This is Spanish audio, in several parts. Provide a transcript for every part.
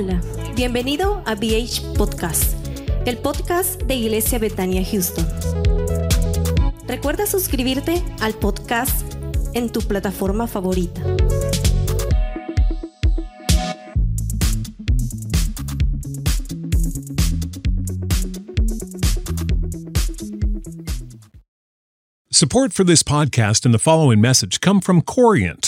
Hola, bienvenido a BH Podcast, el podcast de Iglesia Betania Houston. Recuerda suscribirte al podcast en tu plataforma favorita. Support for this podcast and the following message come from Corient.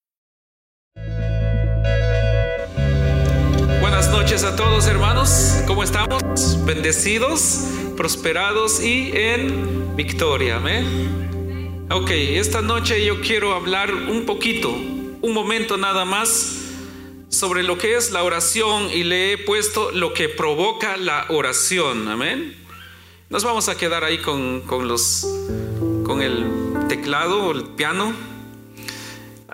Noches a todos hermanos, ¿cómo estamos? Bendecidos, prosperados y en victoria, amén. Ok, esta noche yo quiero hablar un poquito, un momento nada más sobre lo que es la oración y le he puesto lo que provoca la oración, amén. Nos vamos a quedar ahí con, con los, con el teclado o el piano.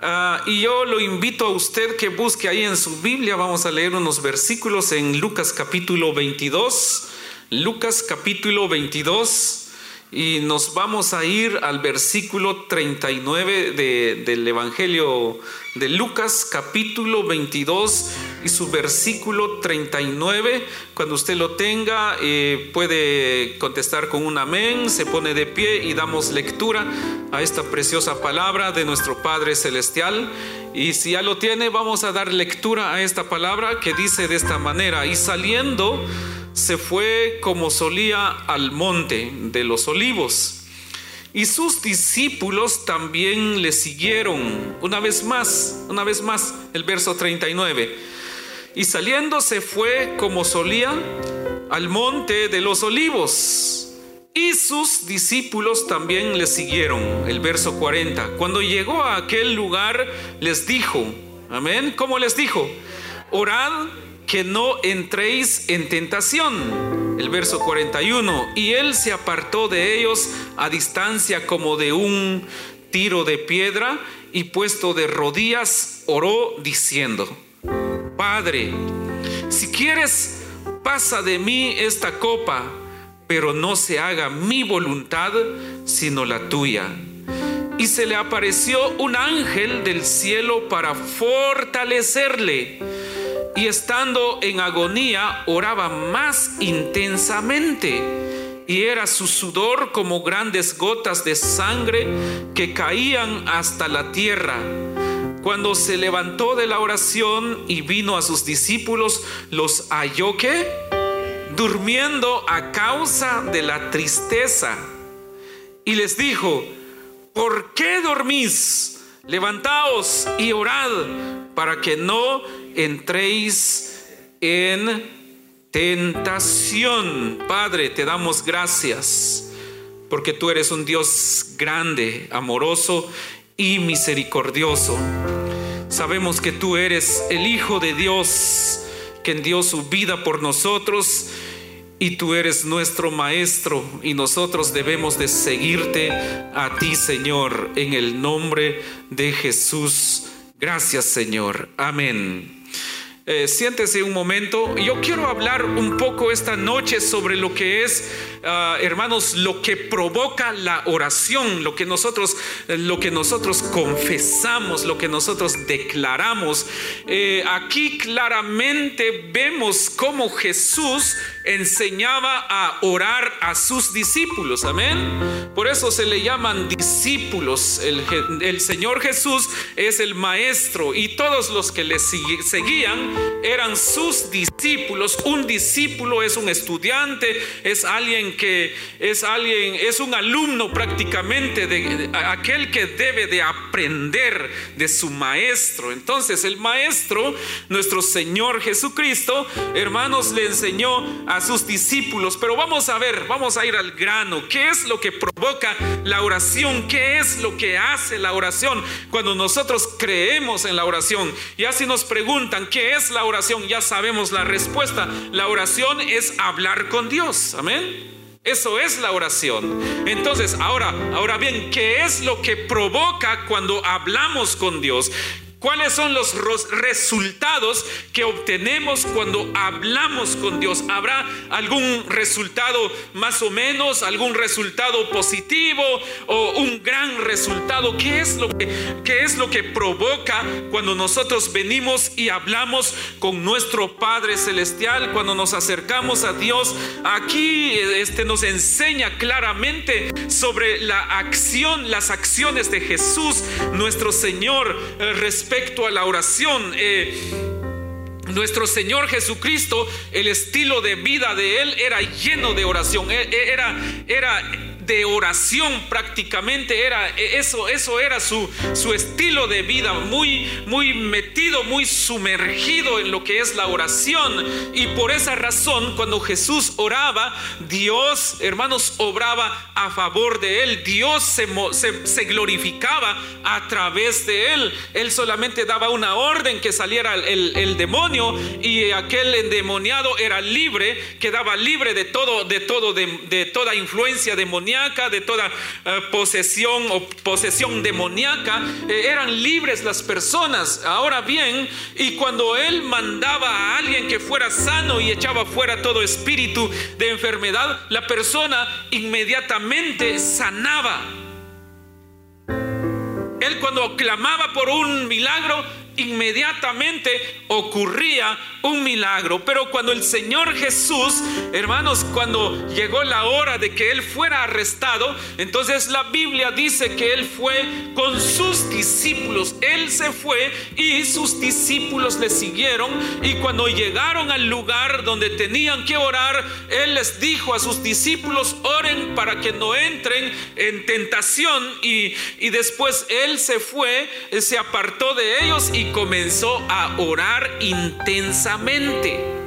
Ah, y yo lo invito a usted que busque ahí en su Biblia, vamos a leer unos versículos en Lucas capítulo 22, Lucas capítulo 22, y nos vamos a ir al versículo 39 de, del Evangelio de Lucas capítulo 22 y su versículo 39. Cuando usted lo tenga, eh, puede contestar con un amén, se pone de pie y damos lectura a esta preciosa palabra de nuestro Padre Celestial. Y si ya lo tiene, vamos a dar lectura a esta palabra que dice de esta manera, y saliendo se fue como solía al monte de los olivos. Y sus discípulos también le siguieron. Una vez más, una vez más, el verso 39. Y saliendo se fue como solía al monte de los olivos. Y sus discípulos también le siguieron. El verso 40. Cuando llegó a aquel lugar, les dijo, amén, ¿cómo les dijo? Orad que no entréis en tentación. El verso 41. Y él se apartó de ellos a distancia como de un tiro de piedra y puesto de rodillas oró diciendo, Padre, si quieres, pasa de mí esta copa, pero no se haga mi voluntad, sino la tuya. Y se le apareció un ángel del cielo para fortalecerle y estando en agonía oraba más intensamente y era su sudor como grandes gotas de sangre que caían hasta la tierra. Cuando se levantó de la oración y vino a sus discípulos, los halló que durmiendo a causa de la tristeza. Y les dijo, ¿por qué dormís? Levantaos y orad para que no entréis en tentación. Padre, te damos gracias porque tú eres un Dios grande, amoroso y misericordioso. Sabemos que tú eres el Hijo de Dios, que dio su vida por nosotros y tú eres nuestro maestro y nosotros debemos de seguirte a ti, Señor, en el nombre de Jesús. Gracias, Señor. Amén. Eh, siéntese un momento. Yo quiero hablar un poco esta noche sobre lo que es, ah, hermanos, lo que provoca la oración, lo que nosotros, lo que nosotros confesamos, lo que nosotros declaramos. Eh, aquí claramente vemos cómo Jesús enseñaba a orar a sus discípulos. Amén. Por eso se le llaman discípulos. El, el Señor Jesús es el maestro y todos los que le seguían eran sus discípulos. Un discípulo es un estudiante, es alguien que es alguien, es un alumno prácticamente de, aquel que debe de aprender de su maestro. Entonces el maestro, nuestro Señor Jesucristo, hermanos, le enseñó a sus discípulos. Pero vamos a ver, vamos a ir al grano. ¿Qué es lo que provoca la oración? ¿Qué es lo que hace la oración cuando nosotros creemos en la oración? Y así nos preguntan, ¿qué es la oración? Ya sabemos la respuesta. La oración es hablar con Dios. Amén. Eso es la oración. Entonces, ahora, ahora bien, ¿qué es lo que provoca cuando hablamos con Dios? ¿Cuáles son los resultados que obtenemos cuando hablamos con Dios? ¿Habrá algún resultado más o menos, algún resultado positivo o un gran resultado? ¿Qué es lo que, es lo que provoca cuando nosotros venimos y hablamos con nuestro Padre Celestial, cuando nos acercamos a Dios? Aquí este, nos enseña claramente sobre la acción, las acciones de Jesús, nuestro Señor, eh, respecto a la oración. Eh, nuestro Señor Jesucristo, el estilo de vida de Él era lleno de oración. E, e, era, era de oración prácticamente era eso eso era su, su estilo de vida muy muy metido muy sumergido en lo que es la oración. Y por esa razón cuando Jesús oraba Dios hermanos obraba a favor de él. Dios se, se, glorificaba a través de él. Él solamente daba una orden que saliera el, el demonio y aquel endemoniado era libre quedaba libre de todo de todo de, de toda influencia demoníaca de toda eh, posesión o posesión demoníaca, eh, eran libres las personas. Ahora bien, y cuando él mandaba a alguien que fuera sano y echaba fuera todo espíritu de enfermedad, la persona inmediatamente sanaba. Él cuando clamaba por un milagro, inmediatamente ocurría un milagro. Pero cuando el Señor Jesús, hermanos, cuando llegó la hora de que Él fuera arrestado, entonces la Biblia dice que Él fue con sus discípulos. Él se fue y sus discípulos le siguieron. Y cuando llegaron al lugar donde tenían que orar, Él les dijo a sus discípulos, oren para que no entren en tentación. Y, y después Él se fue, se apartó de ellos y comenzó a orar intensamente.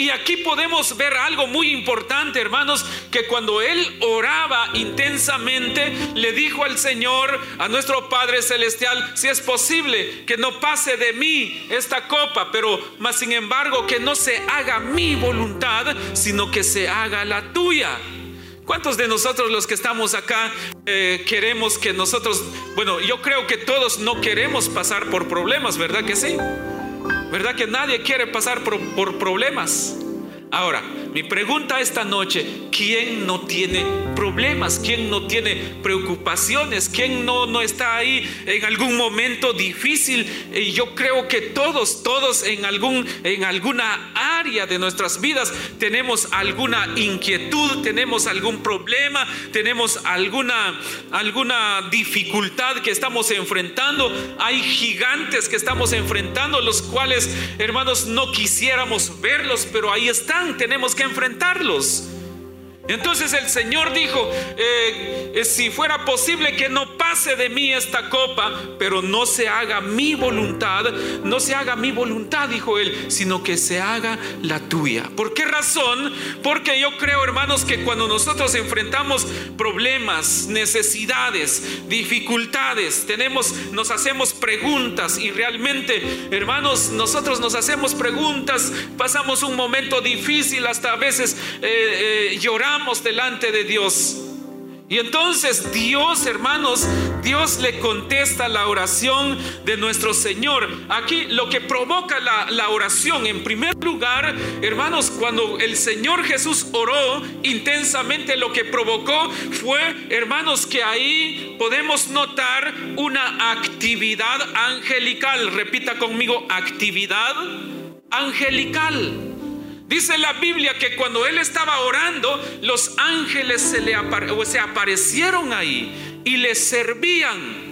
Y aquí podemos ver algo muy importante, hermanos, que cuando él oraba intensamente, le dijo al Señor, a nuestro Padre Celestial, si es posible que no pase de mí esta copa, pero más sin embargo que no se haga mi voluntad, sino que se haga la tuya. ¿Cuántos de nosotros los que estamos acá eh, queremos que nosotros, bueno, yo creo que todos no queremos pasar por problemas, ¿verdad que sí? ¿Verdad que nadie quiere pasar por, por problemas? Ahora, mi pregunta esta noche, ¿quién no tiene problemas? ¿Quién no tiene preocupaciones? ¿Quién no, no está ahí en algún momento difícil? Y yo creo que todos, todos en, algún, en alguna área de nuestras vidas tenemos alguna inquietud, tenemos algún problema, tenemos alguna, alguna dificultad que estamos enfrentando. Hay gigantes que estamos enfrentando, los cuales, hermanos, no quisiéramos verlos, pero ahí están tenemos que enfrentarlos. Entonces el Señor dijo, eh, eh, si fuera posible que no pase de mí esta copa, pero no se haga mi voluntad, no se haga mi voluntad, dijo él, sino que se haga la tuya. ¿Por qué razón? Porque yo creo, hermanos, que cuando nosotros enfrentamos problemas, necesidades, dificultades, tenemos, nos hacemos preguntas y realmente, hermanos, nosotros nos hacemos preguntas, pasamos un momento difícil, hasta a veces eh, lloramos delante de Dios. Y entonces Dios, hermanos, Dios le contesta la oración de nuestro Señor. Aquí lo que provoca la, oración, en primer lugar, hermanos, cuando el Señor Jesús oró intensamente, lo que provocó fue, hermanos, que ahí podemos notar una actividad angelical. Repita conmigo, actividad angelical. Dice la Biblia que cuando él estaba orando, los ángeles se le aparecieron ahí y le servían.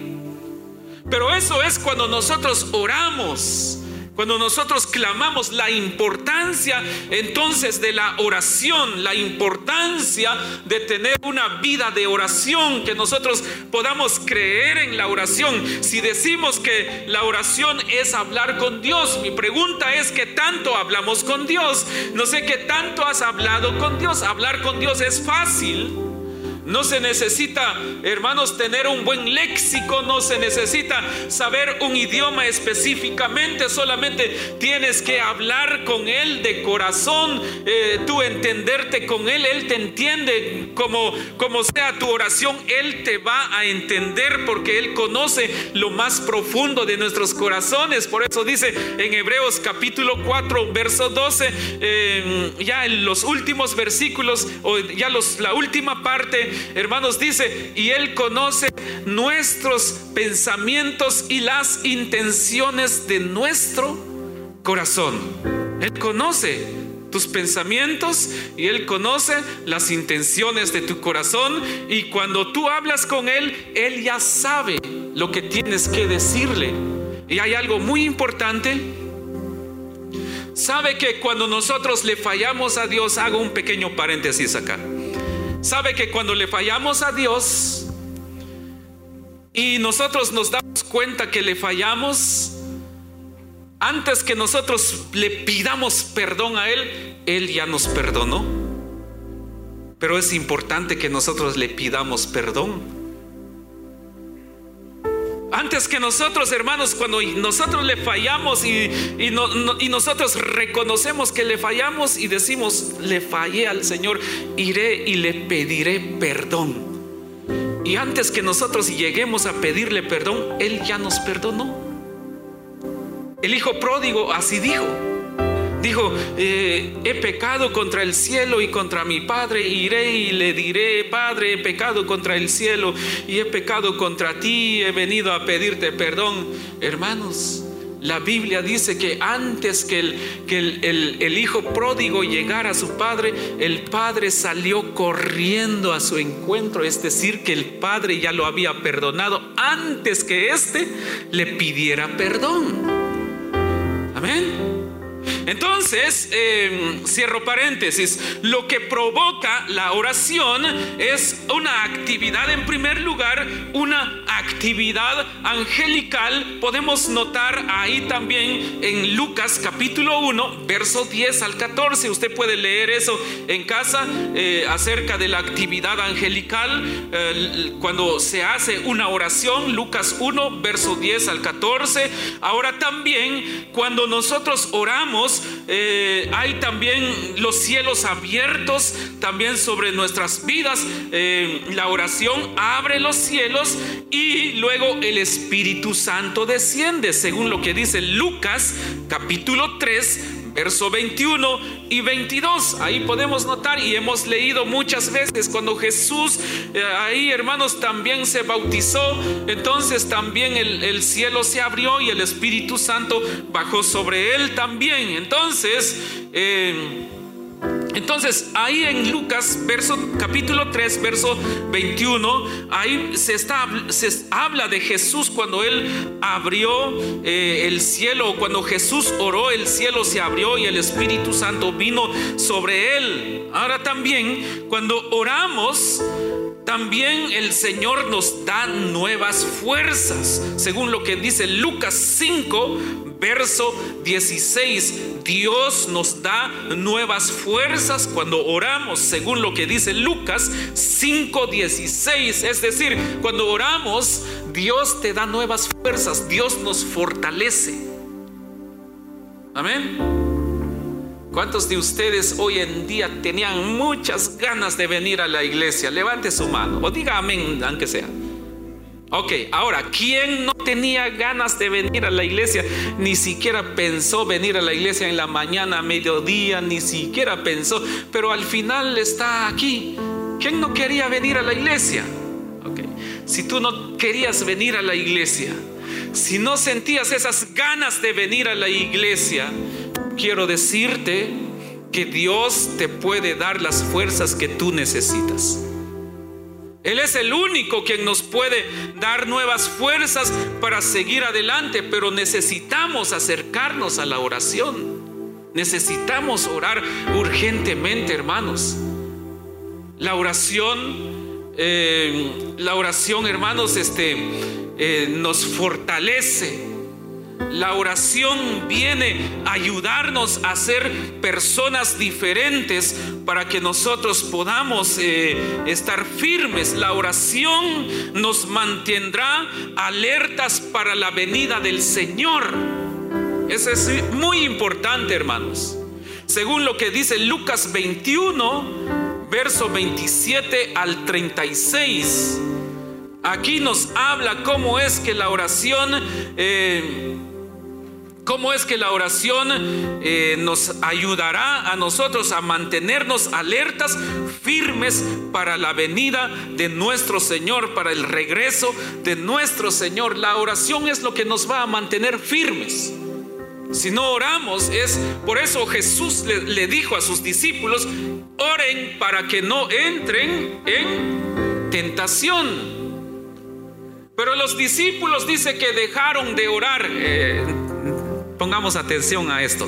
Pero eso es cuando nosotros oramos. Cuando nosotros clamamos la importancia entonces de la oración, la importancia de tener una vida de oración, que nosotros podamos creer en la oración. Si decimos que la oración es hablar con Dios, mi pregunta es que tanto hablamos con Dios. No sé qué tanto has hablado con Dios. Hablar con Dios es fácil. No se necesita, hermanos, tener un buen léxico, no se necesita saber un idioma específicamente, solamente tienes que hablar con Él de corazón, eh, tú entenderte con Él, Él te entiende como, como sea tu oración, Él te va a entender porque Él conoce lo más profundo de nuestros corazones. Por eso dice en Hebreos capítulo 4, verso 12, eh, ya en los últimos versículos, o ya los, la última parte, hermanos, dice, y Él conoce nuestros pensamientos y las intenciones de nuestro corazón. Él conoce tus pensamientos y Él conoce las intenciones de tu corazón y cuando tú hablas con Él, Él ya sabe lo que tienes que decirle. Y hay algo muy importante. Sabe que cuando nosotros le fallamos a Dios, hago un pequeño paréntesis acá. Sabe que cuando le fallamos a Dios y nosotros nos damos cuenta que le fallamos, antes que nosotros le pidamos perdón a Él, Él ya nos perdonó. Pero es importante que nosotros le pidamos perdón. Antes que nosotros, hermanos, cuando nosotros le fallamos y, nosotros reconocemos que le fallamos y decimos, le fallé al Señor, iré y le pediré perdón. Y antes que nosotros lleguemos a pedirle perdón, Él ya nos perdonó. El hijo pródigo así dijo. Dijo, eh, he pecado contra el cielo y contra mi Padre, iré y le diré, Padre, he pecado contra el cielo y he pecado contra ti, he venido a pedirte perdón. Hermanos, la Biblia dice que antes que, el, que el, hijo pródigo llegara a su padre, el padre salió corriendo a su encuentro, es decir, que el padre ya lo había perdonado antes que éste le pidiera perdón. Amén. Entonces, em, cierro paréntesis, lo que provoca la oración es una actividad, en primer lugar, una actividad angelical. Podemos notar ahí también en Lucas capítulo 1, verso 10 al 14. Usted puede leer eso en casa eh, acerca de la actividad angelical eh, cuando se hace una oración. Lucas 1, verso 10 al 14. Ahora también cuando nosotros oramos, eh, hay también los cielos abiertos también sobre nuestras vidas. Eh, la oración abre los cielos y luego el Espíritu Santo desciende, según lo que dice Lucas capítulo 3 verso 21 y 22. Ahí podemos notar y hemos leído muchas veces cuando Jesús eh, ahí hermanos también se bautizó, entonces también el, cielo se abrió y el Espíritu Santo bajó sobre él también. Entonces, eh, entonces, ahí en Lucas, verso, capítulo 3, verso 21, ahí se, está, se habla de Jesús cuando él abrió eh, el cielo, cuando Jesús oró, el cielo se abrió y el Espíritu Santo vino sobre él. Ahora también, cuando oramos, también el Señor nos da nuevas fuerzas, según lo que dice Lucas 5, verso 16, Dios nos da nuevas fuerzas cuando oramos, según lo que dice Lucas 5:16. Es decir, cuando oramos, Dios te da nuevas fuerzas, Dios nos fortalece. Amén. ¿Cuántos de ustedes hoy en día tenían muchas ganas de venir a la iglesia? Levante su mano o diga amén, aunque sea. Ok, ahora, ¿quién no tenía ganas de venir a la iglesia? Ni siquiera pensó venir a la iglesia en la mañana, mediodía, ni siquiera pensó, pero al final está aquí. ¿Quién no quería venir a la iglesia? Ok, si tú no querías venir a la iglesia, si no sentías esas ganas de venir a la iglesia, quiero decirte que Dios te puede dar las fuerzas que tú necesitas. Él es el único quien nos puede dar nuevas fuerzas para seguir adelante, pero necesitamos acercarnos a la oración. Necesitamos orar urgentemente, hermanos. La oración, eh, la oración, hermanos, este, eh, nos fortalece la oración viene a ayudarnos a ser personas diferentes para que nosotros podamos eh, estar firmes. La oración nos mantendrá alertas para la venida del Señor. Eso es muy importante, hermanos. Según lo que dice Lucas 21, verso 27 al 36. Aquí nos habla cómo es que la oración eh, ¿Cómo es que la oración eh, nos ayudará a nosotros a mantenernos alertas, firmes para la venida de nuestro Señor, para el regreso de nuestro Señor? La oración es lo que nos va a mantener firmes. Si no oramos es, por eso Jesús le, dijo a sus discípulos, oren para que no entren en tentación. Pero los discípulos dice que dejaron de orar. Eh, Pongamos atención a esto.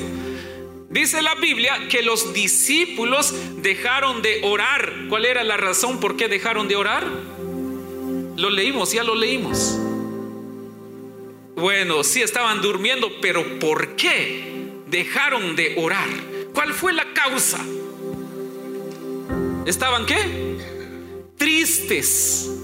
Dice la Biblia que los discípulos dejaron de orar. ¿Cuál era la razón por qué dejaron de orar? Lo leímos, ya lo leímos. Bueno, sí estaban durmiendo, pero ¿por qué dejaron de orar? ¿Cuál fue la causa? ¿Estaban qué? Tristes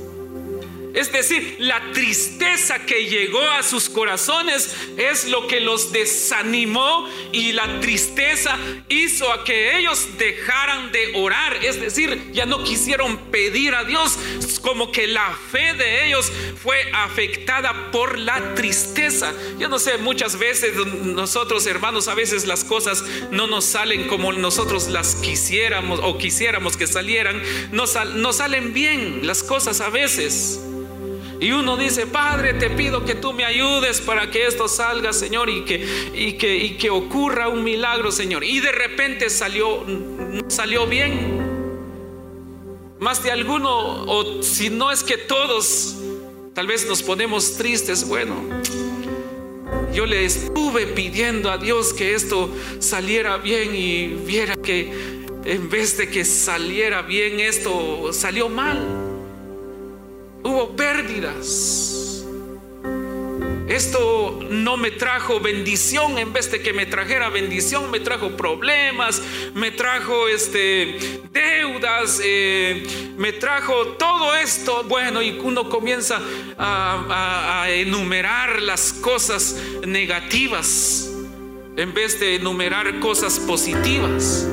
es decir, la tristeza que llegó a sus corazones es lo que los desanimó y la tristeza hizo a que ellos dejaran de orar. Es decir, ya no quisieron pedir a Dios, como que la fe de ellos fue afectada por la tristeza. Yo no sé, muchas veces nosotros hermanos, a veces las cosas no nos salen como nosotros las quisiéramos o quisiéramos que salieran. No, no salen bien las cosas a veces. Y uno dice, Padre, te pido que tú me ayudes para que esto salga, Señor, y que, y que, y que ocurra un milagro, Señor. Y de repente salió, salió bien. Más de alguno, o si no es que todos, tal vez nos ponemos tristes, bueno. Yo le estuve pidiendo a Dios que esto saliera bien y viera que en vez de que saliera bien, esto salió mal hubo pérdidas. Esto no me trajo bendición, en vez de que me trajera bendición, me trajo problemas, me trajo este, deudas, eh, me trajo todo esto. Bueno, y uno comienza a, enumerar las cosas negativas en vez de enumerar cosas positivas.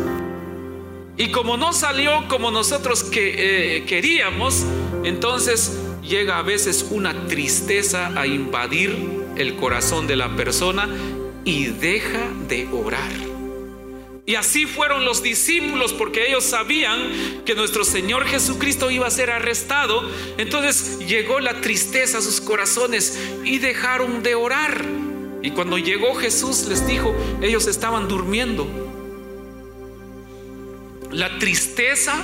Y como no salió como nosotros que, eh, queríamos, entonces llega a veces una tristeza a invadir el corazón de la persona y deja de orar. Y así fueron los discípulos porque ellos sabían que nuestro Señor Jesucristo iba a ser arrestado. Entonces llegó la tristeza a sus corazones y dejaron de orar. Y cuando llegó Jesús les dijo, ellos estaban durmiendo la tristeza.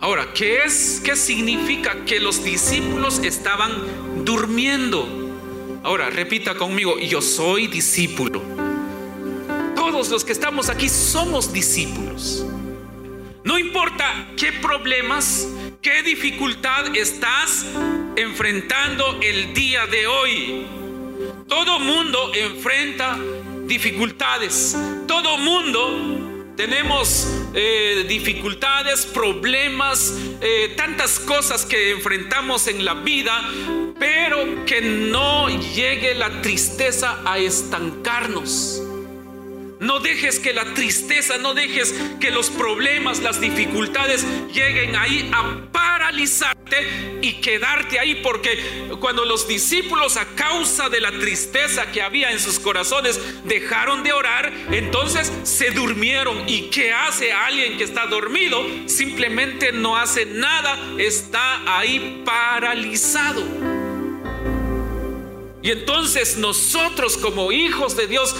Ahora, ¿qué es? ¿Qué significa que los discípulos estaban durmiendo? Ahora, repita conmigo, yo soy discípulo. Todos los que estamos aquí somos discípulos. No importa qué problemas, qué dificultad estás enfrentando el día de hoy. Todo mundo enfrenta dificultades. Todo mundo tenemos eh, dificultades, problemas, eh, tantas cosas que enfrentamos en la vida, pero que no llegue la tristeza a estancarnos. No dejes que la tristeza, no dejes que los problemas, las dificultades lleguen ahí a y quedarte ahí. Porque cuando los discípulos a causa de la tristeza que había en sus corazones dejaron de orar, entonces se durmieron. ¿Y qué hace alguien que está dormido? Simplemente no hace nada, está ahí paralizado. Y entonces nosotros como hijos de Dios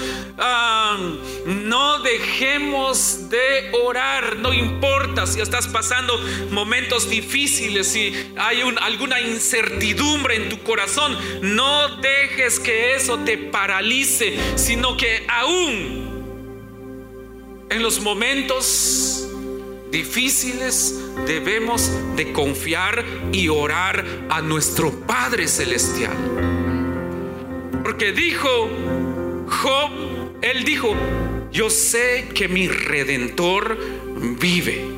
no dejemos de orar, no importa si estás pasando momentos difíciles, si hay alguna incertidumbre en tu corazón, no dejes que eso te paralice, sino que aún en los momentos difíciles debemos de confiar y orar a nuestro Padre Celestial. Porque dijo Job, él dijo, yo sé que mi redentor vive.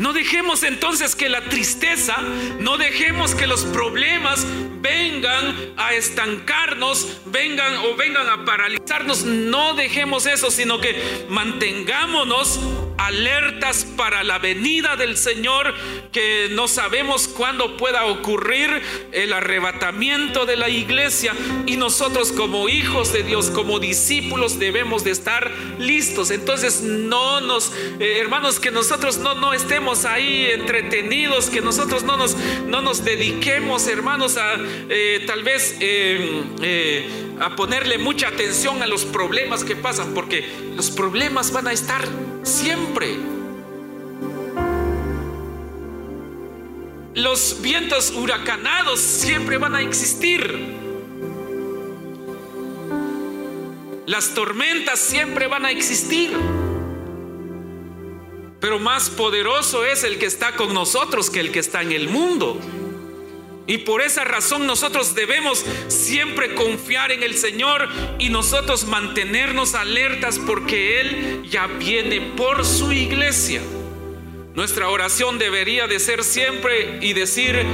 No dejemos entonces que la tristeza, no dejemos que los problemas vengan a estancarnos, vengan o vengan a paralizarnos. No dejemos eso, sino que mantengámonos alertas para la venida del Señor, que no sabemos cuándo pueda ocurrir el arrebatamiento de la iglesia. Y nosotros como hijos de Dios, como discípulos, debemos de estar listos. Entonces no nos, eh, hermanos, que nosotros no, no estemos ahí entretenidos, que nosotros no nos, no nos dediquemos, hermanos, a eh, tal vez... Eh, a ponerle mucha atención a los problemas que pasan, porque los problemas van a estar siempre. Los vientos huracanados siempre van a existir. Las tormentas siempre van a existir. Pero más poderoso es el que está con nosotros que el que está en el mundo. Y por esa razón nosotros debemos siempre confiar en el Señor y nosotros mantenernos alertas porque Él ya viene por su iglesia. Nuestra oración debería de ser siempre y decir,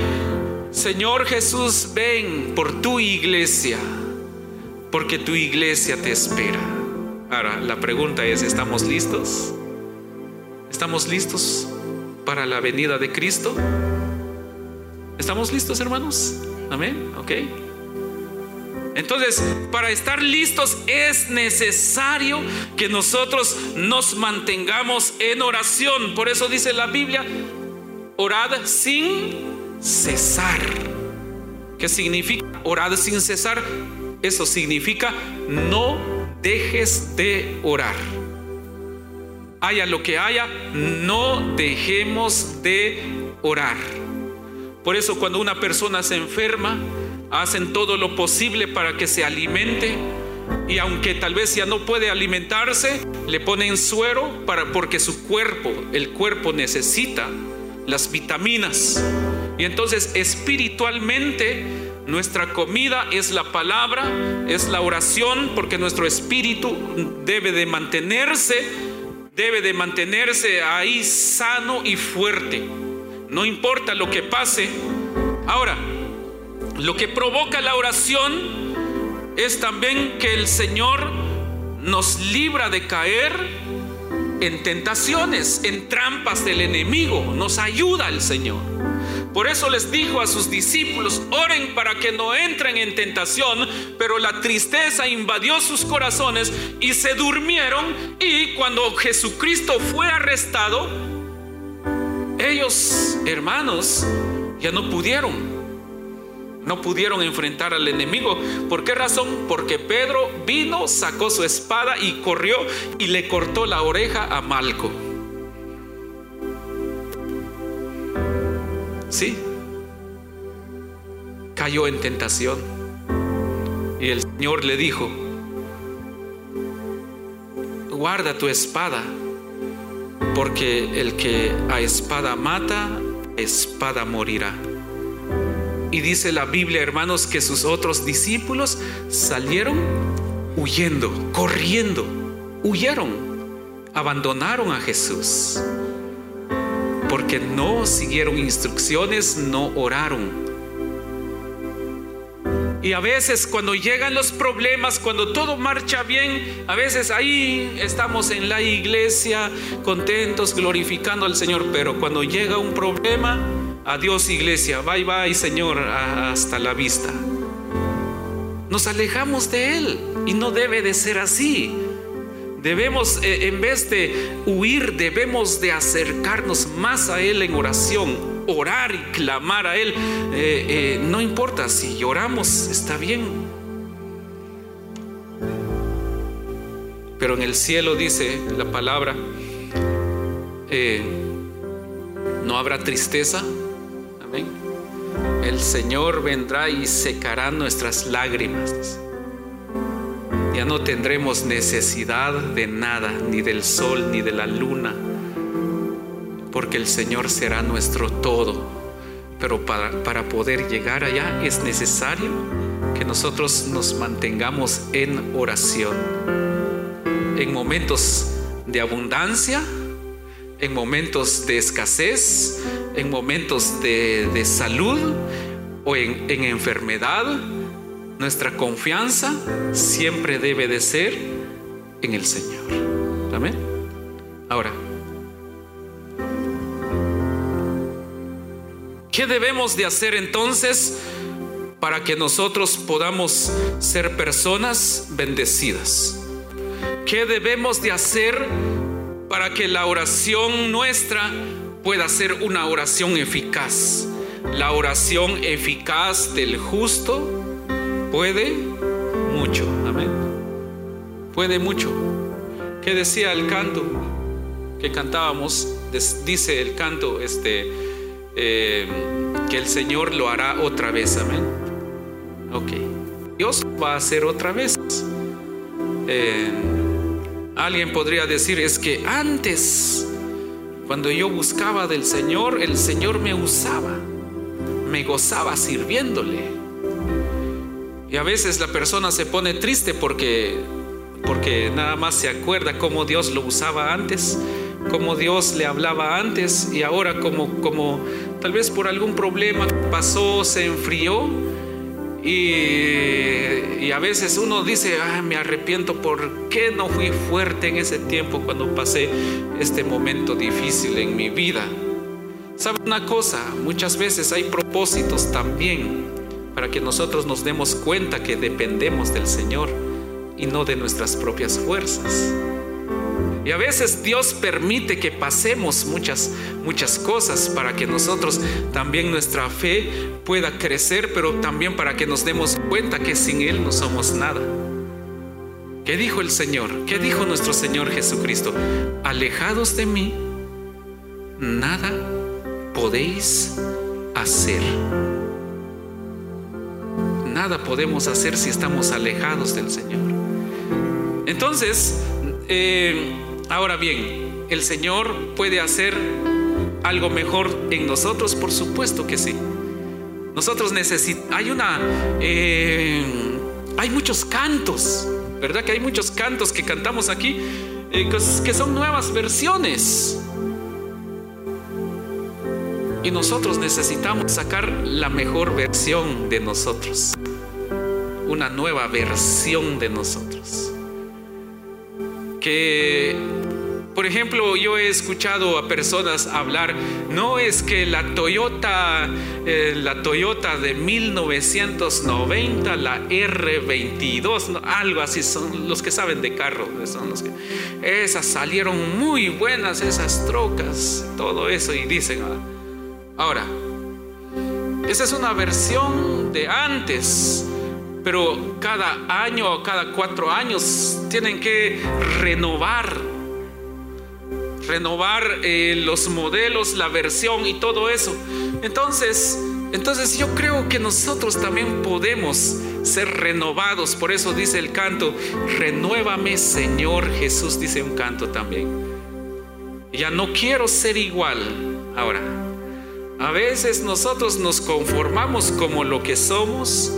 Señor Jesús, ven por tu iglesia, porque tu iglesia te espera. Ahora, la pregunta es, ¿estamos listos? ¿Estamos listos para la venida de Cristo? ¿Estamos listos, hermanos? Amén. Ok. Entonces, para estar listos es necesario que nosotros nos mantengamos en oración. Por eso dice la Biblia, orad sin cesar. ¿Qué significa orad sin cesar? Eso significa no dejes de orar. Haya lo que haya, no dejemos de orar. Por eso cuando una persona se enferma, hacen todo lo posible para que se alimente y aunque tal vez ya no puede alimentarse, le ponen suero para porque su cuerpo, el cuerpo necesita las vitaminas. Y entonces espiritualmente nuestra comida es la palabra, es la oración, porque nuestro espíritu debe de mantenerse, debe de mantenerse ahí sano y fuerte. No importa lo que pase. Ahora, lo que provoca la oración es también que el Señor nos libra de caer en tentaciones, en trampas del enemigo. Nos ayuda el Señor. Por eso les dijo a sus discípulos, oren para que no entren en tentación, pero la tristeza invadió sus corazones y se durmieron y cuando Jesucristo fue arrestado, ellos, hermanos, ya no pudieron no pudieron enfrentar al enemigo. ¿Por qué razón? Porque Pedro vino, sacó su espada y corrió y le cortó la oreja a Malco. Sí, cayó en tentación. Y el Señor le dijo, guarda tu espada, porque el que a espada mata, espada morirá. Y dice la Biblia, hermanos, que sus otros discípulos salieron huyendo, corriendo, huyeron, abandonaron a Jesús, porque no siguieron instrucciones, no oraron. Y a veces cuando llegan los problemas, cuando todo marcha bien, a veces ahí estamos en la iglesia contentos, glorificando al Señor, pero cuando llega un problema, Adiós iglesia, bye bye Señor, hasta la vista. Nos alejamos de Él y no debe de ser así. Debemos, eh, en vez de huir, debemos de acercarnos más a Él en oración, orar y clamar a Él. Eh, eh, no importa si lloramos, está bien. Pero en el cielo dice la palabra, no habrá tristeza, el Señor vendrá y secará nuestras lágrimas. Ya no tendremos necesidad de nada, ni del sol, ni de la luna, porque el Señor será nuestro todo. Pero para, para poder llegar allá es necesario que nosotros nos mantengamos en oración. En momentos de abundancia, en momentos de escasez, en momentos de, salud o en, en enfermedad, nuestra confianza siempre debe de ser en el Señor. Amén. Ahora, ¿qué debemos de hacer entonces para que nosotros podamos ser personas bendecidas? ¿Qué debemos de hacer para que la oración nuestra pueda ser una oración eficaz. La oración eficaz del justo puede mucho. Amén. Puede mucho. ¿Qué decía el canto que cantábamos? Dice el canto este, eh, que el Señor lo hará otra vez. Amén. Ok. Dios va a hacer otra vez. Eh, alguien podría decir, es que antes cuando yo buscaba del Señor, el Señor me usaba, me gozaba sirviéndole. Y a veces la persona se pone triste porque porque nada más se acuerda cómo Dios lo usaba antes, cómo Dios le hablaba antes y ahora como como tal vez por algún problema pasó, se enfrió y, a veces uno dice, me arrepiento, ¿por qué no fui fuerte en ese tiempo cuando pasé este momento difícil en mi vida? ¿Sabe una cosa? Muchas veces hay propósitos también para que nosotros nos demos cuenta que dependemos del Señor y no de nuestras propias fuerzas. Y a veces Dios permite que pasemos muchas, muchas cosas para que nosotros también nuestra fe pueda crecer, pero también para que nos demos cuenta que sin Él no somos nada. ¿Qué dijo el Señor? ¿Qué dijo nuestro Señor Jesucristo? Alejados de mí, nada podéis hacer. Nada podemos hacer si estamos alejados del Señor. Entonces, eh, Ahora bien, ¿el Señor puede hacer algo mejor en nosotros? Por supuesto que sí. Nosotros necesitamos, hay una, eh, hay muchos cantos, ¿verdad? Que hay muchos cantos que cantamos aquí, eh, que son nuevas versiones. Y nosotros necesitamos sacar la mejor versión de nosotros, una nueva versión de nosotros que Por ejemplo, yo he escuchado a personas hablar, no es que la Toyota, eh, la Toyota de 1990, la R22, algo así, son los que saben de carro, esas salieron muy buenas, esas trocas, todo eso, y dicen, ah, ahora, esa es una versión de antes, pero cada año o cada cuatro años tienen que renovar renovar eh, los modelos, la versión y todo eso. Entonces, entonces yo creo que nosotros también podemos ser renovados. Por eso dice el canto, renuévame Señor Jesús, dice un canto también. Ya no quiero ser igual. Ahora, a veces nosotros nos conformamos como lo que somos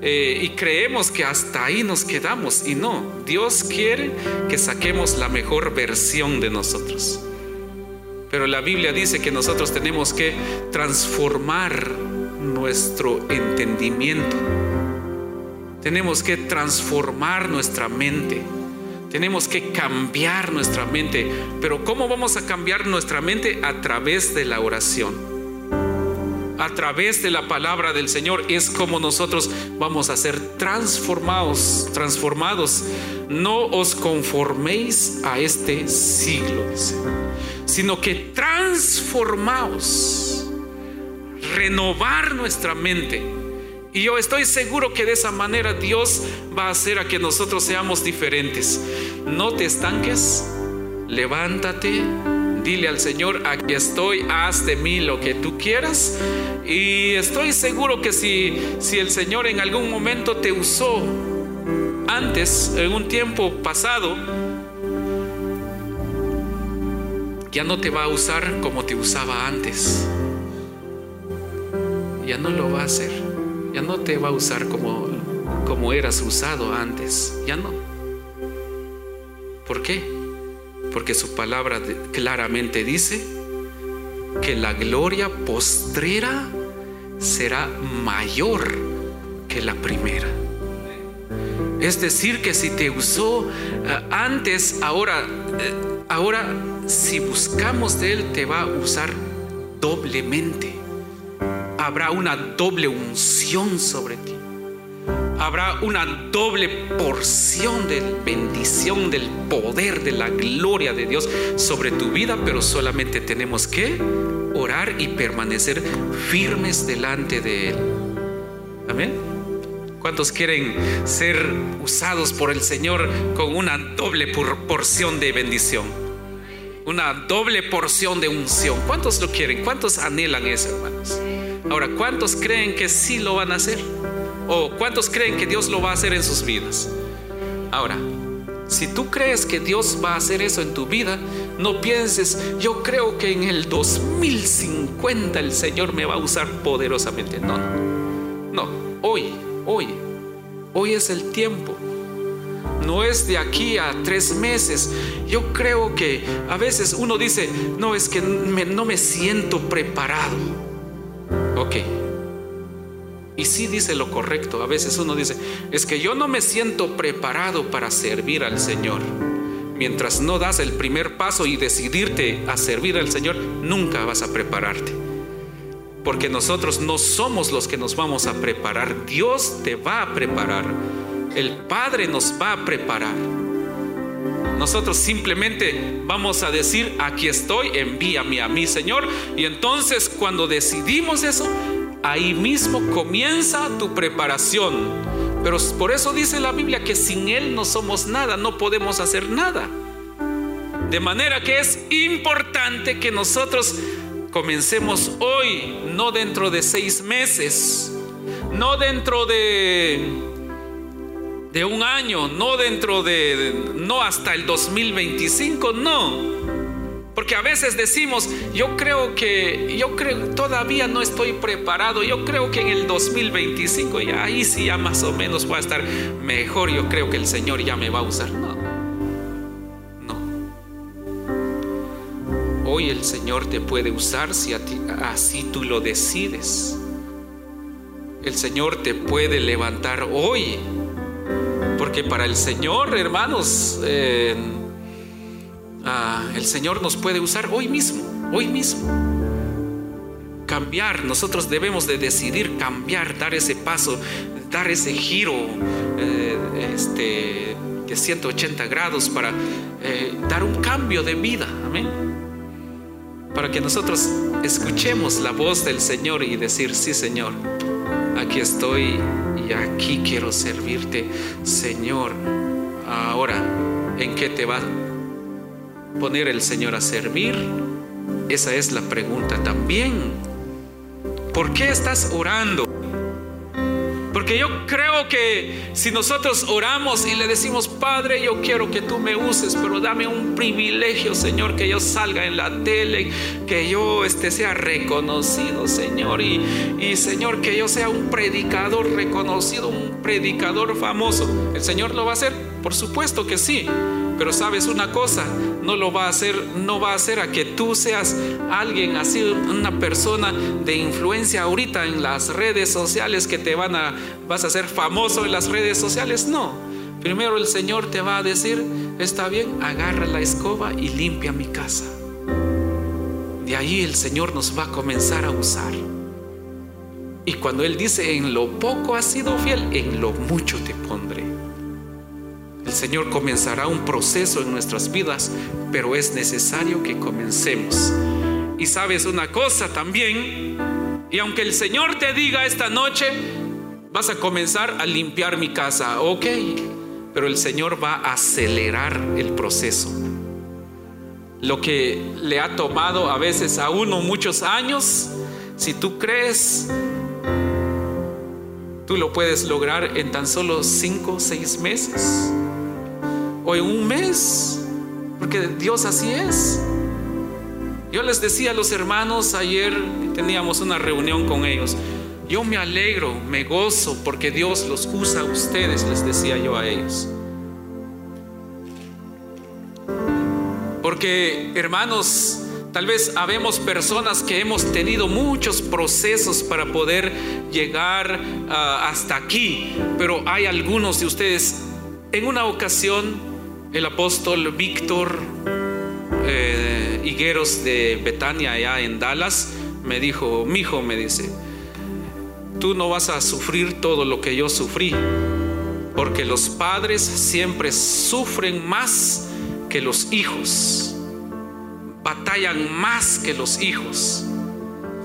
eh, y creemos que hasta ahí nos quedamos. Y no, Dios quiere que saquemos la mejor versión de nosotros. Pero la Biblia dice que nosotros tenemos que transformar nuestro entendimiento. Tenemos que transformar nuestra mente. Tenemos que cambiar nuestra mente. Pero ¿cómo vamos a cambiar nuestra mente? A través de la oración a través de la palabra del Señor es como nosotros vamos a ser transformados, transformados. No os conforméis a este siglo, sino que transformaos, renovar nuestra mente. Y yo estoy seguro que de esa manera Dios va a hacer a que nosotros seamos diferentes. No te estanques, levántate Dile al Señor, aquí estoy, haz de mí lo que tú quieras. Y estoy seguro que si, si el Señor en algún momento te usó antes, en un tiempo pasado, ya no te va a usar como te usaba antes. Ya no lo va a hacer. Ya no te va a usar como, como eras usado antes. Ya no. ¿Por qué? Porque su palabra claramente dice que la gloria postrera será mayor que la primera. Es decir, que si te usó eh, antes, ahora, eh, ahora si buscamos de Él, te va a usar doblemente. Habrá una doble unción sobre ti habrá una doble porción de bendición, del poder, de la gloria de Dios sobre tu vida, pero solamente tenemos que orar y permanecer firmes delante de Él. Amén. ¿Cuántos quieren ser usados por el Señor con una doble porción de bendición? Una doble porción de unción. ¿Cuántos lo quieren? ¿Cuántos anhelan eso, hermanos? Ahora, ¿cuántos creen que sí lo van a hacer? ¿O cuántos creen que Dios lo va a hacer en sus vidas? Ahora, si tú crees que Dios va a hacer eso en tu vida, no pienses, yo creo que en el 2050 el Señor me va a usar poderosamente. No, no, no, hoy, hoy, hoy es el tiempo. No es de aquí a tres meses. Yo creo que a veces uno dice, no, es que no me siento preparado. Ok, y sí dice lo correcto. A veces uno dice, es que yo no me siento preparado para servir al Señor. Mientras no das el primer paso y decidirte a servir al Señor, nunca vas a prepararte. Porque nosotros no somos los que nos vamos a preparar. Dios te va a preparar. El Padre nos va a preparar. Nosotros simplemente vamos a decir, aquí estoy, envíame a mí, Señor. Y entonces cuando decidimos eso, ahí mismo comienza tu preparación. Pero por eso dice la Biblia que sin Él no somos nada, no podemos hacer nada. De manera que es importante que nosotros comencemos hoy, no dentro de seis meses, no dentro de, de un año, no dentro de, no hasta el 2025, no porque a veces decimos, yo creo que, yo creo, todavía no estoy preparado, yo creo que en el 2025 ya ahí sí ya más o menos voy a estar mejor, yo creo que el Señor ya me va a usar. No, no. Hoy el Señor te puede usar si así tú lo decides. El Señor te puede levantar hoy. Porque para el Señor, hermanos, eh, ah, el Señor nos puede usar hoy mismo, hoy mismo. Cambiar, nosotros debemos de decidir cambiar, dar ese paso, dar ese giro eh, este, de 180 grados para eh, dar un cambio de vida. Amén. Para que nosotros escuchemos la voz del Señor y decir, sí Señor, aquí estoy y aquí quiero servirte, Señor. Ahora, ¿en qué te va poner el Señor a servir? Esa es la pregunta también. ¿Por qué estás orando? Porque yo creo que si nosotros oramos y le decimos, Padre, yo quiero que tú me uses, pero dame un privilegio, Señor, que yo salga en la tele, que yo este, sea reconocido, Señor, y, y Señor, que yo sea un predicador reconocido, un predicador famoso. ¿El Señor lo va a hacer? Por supuesto que sí. Pero sabes una cosa, no lo va a hacer, no va a hacer a que tú seas alguien así, una persona de influencia ahorita en las redes sociales que te van a, vas a ser famoso en las redes sociales. No. Primero el Señor te va a decir, está bien, agarra la escoba y limpia mi casa. De ahí el Señor nos va a comenzar a usar. Y cuando Él dice, en lo poco has sido fiel, en lo mucho te pondré. El Señor comenzará un proceso en nuestras vidas, pero es necesario que comencemos. Y sabes una cosa también, y aunque el Señor te diga esta noche, vas a comenzar a limpiar mi casa, ok, pero el Señor va a acelerar el proceso. Lo que le ha tomado a veces a uno muchos años, si tú crees, tú lo puedes lograr en tan solo cinco o seis meses o en un mes, porque Dios así es. Yo les decía a los hermanos ayer, teníamos una reunión con ellos, yo me alegro, me gozo porque Dios los usa a ustedes, les decía yo a ellos. Porque hermanos, tal vez habemos personas que hemos tenido muchos procesos para poder llegar ah, hasta aquí, pero hay algunos de ustedes en una ocasión el apóstol Víctor eh, Higueros de Betania, allá en Dallas, me dijo, mi hijo me dice, tú no vas a sufrir todo lo que yo sufrí, porque los padres siempre sufren más que los hijos, batallan más que los hijos,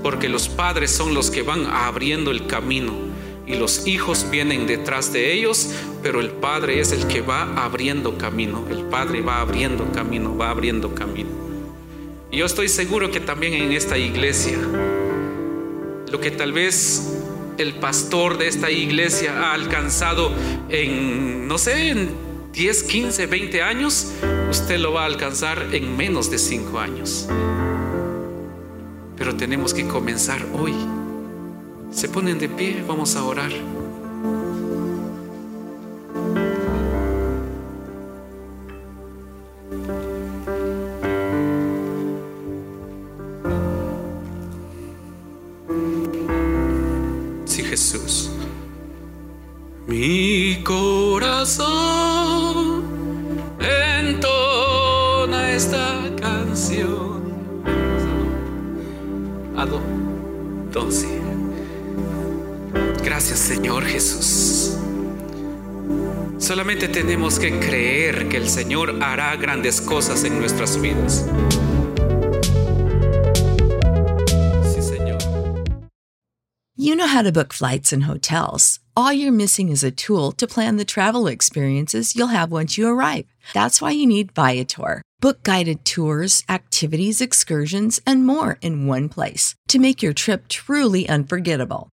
porque los padres son los que van abriendo el camino y los hijos vienen detrás de ellos, pero el Padre es el que va abriendo camino, el Padre va abriendo camino, va abriendo camino. Y yo estoy seguro que también en esta iglesia, lo que tal vez el pastor de esta iglesia ha alcanzado en, no sé, en 10, 15, 20 años, usted lo va a alcanzar en menos de 5 años. Pero tenemos que comenzar hoy. Se ponen de pie, vamos a orar. Sí, Jesús. Mi corazón entona esta canción. Ado, doce. Gracias Señor Jesús. Solamente tenemos que creer que el Señor hará grandes cosas en nuestras vidas. Sí, Señor. You know how to book flights and hotels. All you're missing is a tool to plan the travel experiences you'll have once you arrive. That's why you need Viator. Book guided tours, activities, excursions, and more in one place to make your trip truly unforgettable.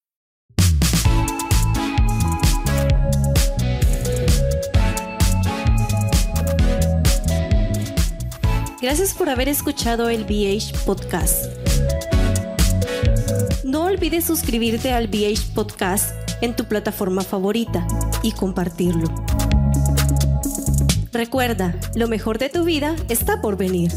Gracias por haber escuchado el BH Podcast. No olvides suscribirte al BH Podcast en tu plataforma favorita y compartirlo. Recuerda, lo mejor de tu vida está por venir.